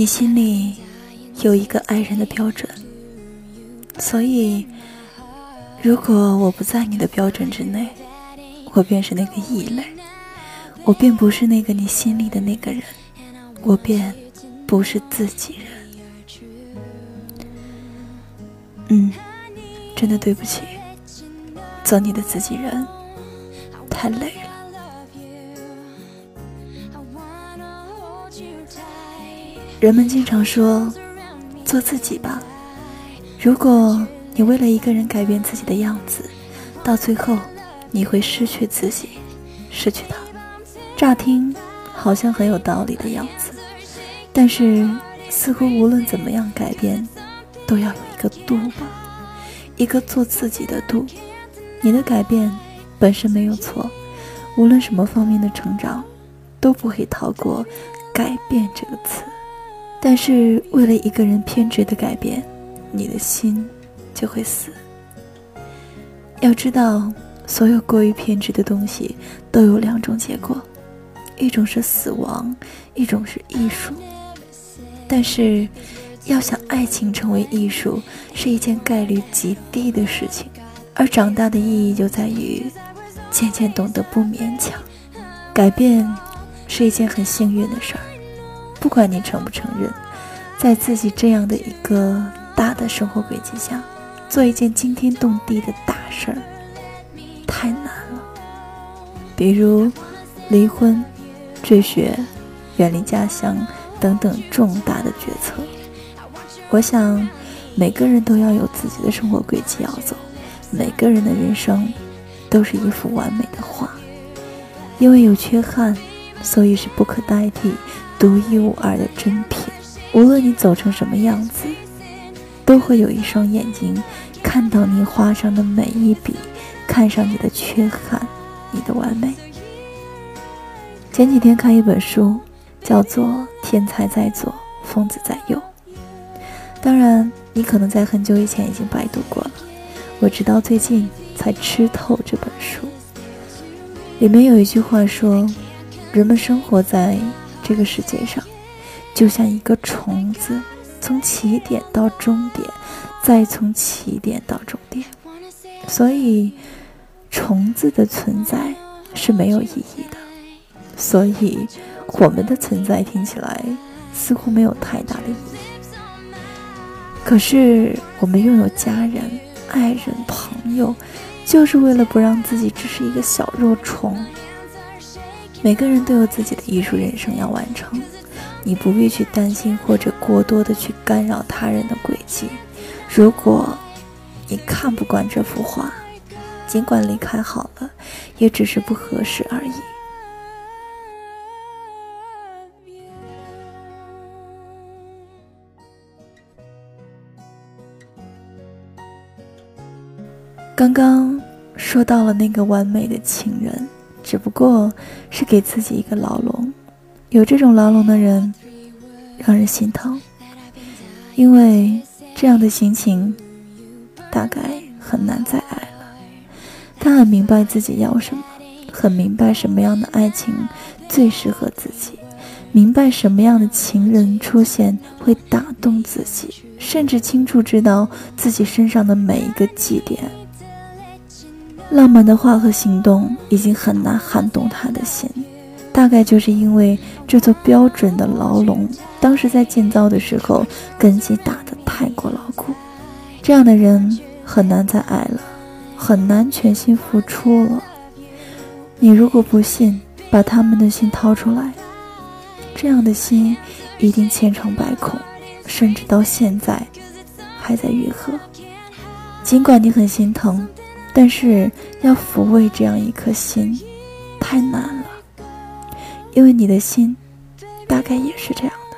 你心里有一个爱人的标准，所以，如果我不在你的标准之内，我便是那个异类，我便不是那个你心里的那个人，我便不是自己人。嗯，真的对不起，做你的自己人太累了。人们经常说，做自己吧。如果你为了一个人改变自己的样子，到最后你会失去自己，失去他。乍听好像很有道理的样子，但是似乎无论怎么样改变，都要有一个度吧，一个做自己的度。你的改变本身没有错，无论什么方面的成长，都不会逃过“改变”这个词。但是为了一个人偏执的改变，你的心就会死。要知道，所有过于偏执的东西都有两种结果，一种是死亡，一种是艺术。但是，要想爱情成为艺术，是一件概率极低的事情。而长大的意义就在于，渐渐懂得不勉强。改变，是一件很幸运的事儿。不管你承不承认，在自己这样的一个大的生活轨迹下，做一件惊天动地的大事儿，太难了。比如离婚、退学、远离家乡等等重大的决策。我想，每个人都要有自己的生活轨迹要走，每个人的人生都是一幅完美的画，因为有缺憾，所以是不可代替。独一无二的珍品，无论你走成什么样子，都会有一双眼睛看到你画上的每一笔，看上你的缺憾，你的完美。前几天看一本书，叫做《天才在左，疯子在右》。当然，你可能在很久以前已经百度过了，我直到最近才吃透这本书。里面有一句话说：“人们生活在……”这个世界上，就像一个虫子，从起点到终点，再从起点到终点。所以，虫子的存在是没有意义的。所以，我们的存在听起来似乎没有太大的意义。可是，我们拥有家人、爱人、朋友，就是为了不让自己只是一个小弱虫。每个人都有自己的艺术人生要完成，你不必去担心或者过多的去干扰他人的轨迹。如果你看不惯这幅画，尽管离开好了，也只是不合适而已。刚刚说到了那个完美的情人。只不过是给自己一个牢笼，有这种牢笼的人，让人心疼，因为这样的心情，大概很难再爱了。他很明白自己要什么，很明白什么样的爱情最适合自己，明白什么样的情人出现会打动自己，甚至清楚知道自己身上的每一个祭点。浪漫的话和行动已经很难撼动他的心，大概就是因为这座标准的牢笼，当时在建造的时候根基打得太过牢固。这样的人很难再爱了，很难全心付出了。你如果不信，把他们的心掏出来，这样的心一定千疮百孔，甚至到现在还在愈合。尽管你很心疼。但是要抚慰这样一颗心，太难了，因为你的心，大概也是这样的。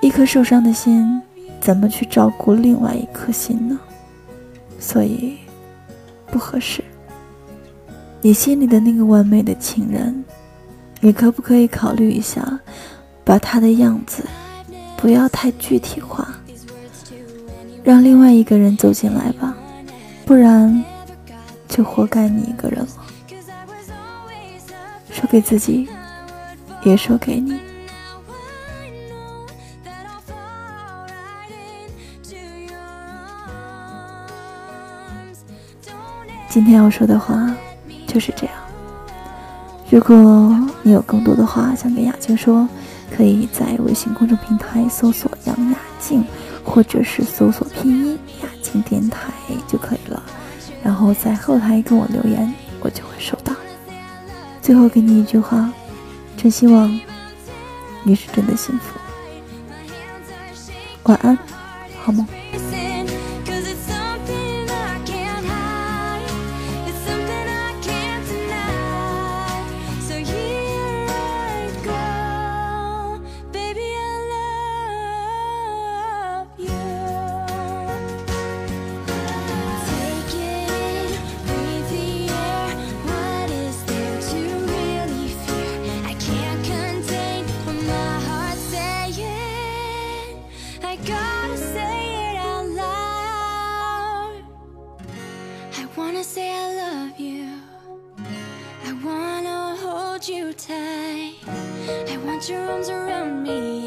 一颗受伤的心，怎么去照顾另外一颗心呢？所以，不合适。你心里的那个完美的情人，你可不可以考虑一下，把他的样子，不要太具体化，让另外一个人走进来吧，不然。就活该你一个人了。说给自己，也说给你。今天要说的话就是这样。如果你有更多的话想跟雅静说，可以在微信公众平台搜索“杨雅静”，或者是搜索拼音“雅静电台”就可以了。然后在后台跟我留言，我就会收到。最后给你一句话：真希望你是真的幸福。晚安，好梦。gotta say it out loud. I wanna say I love you. I wanna hold you tight. I want your arms around me.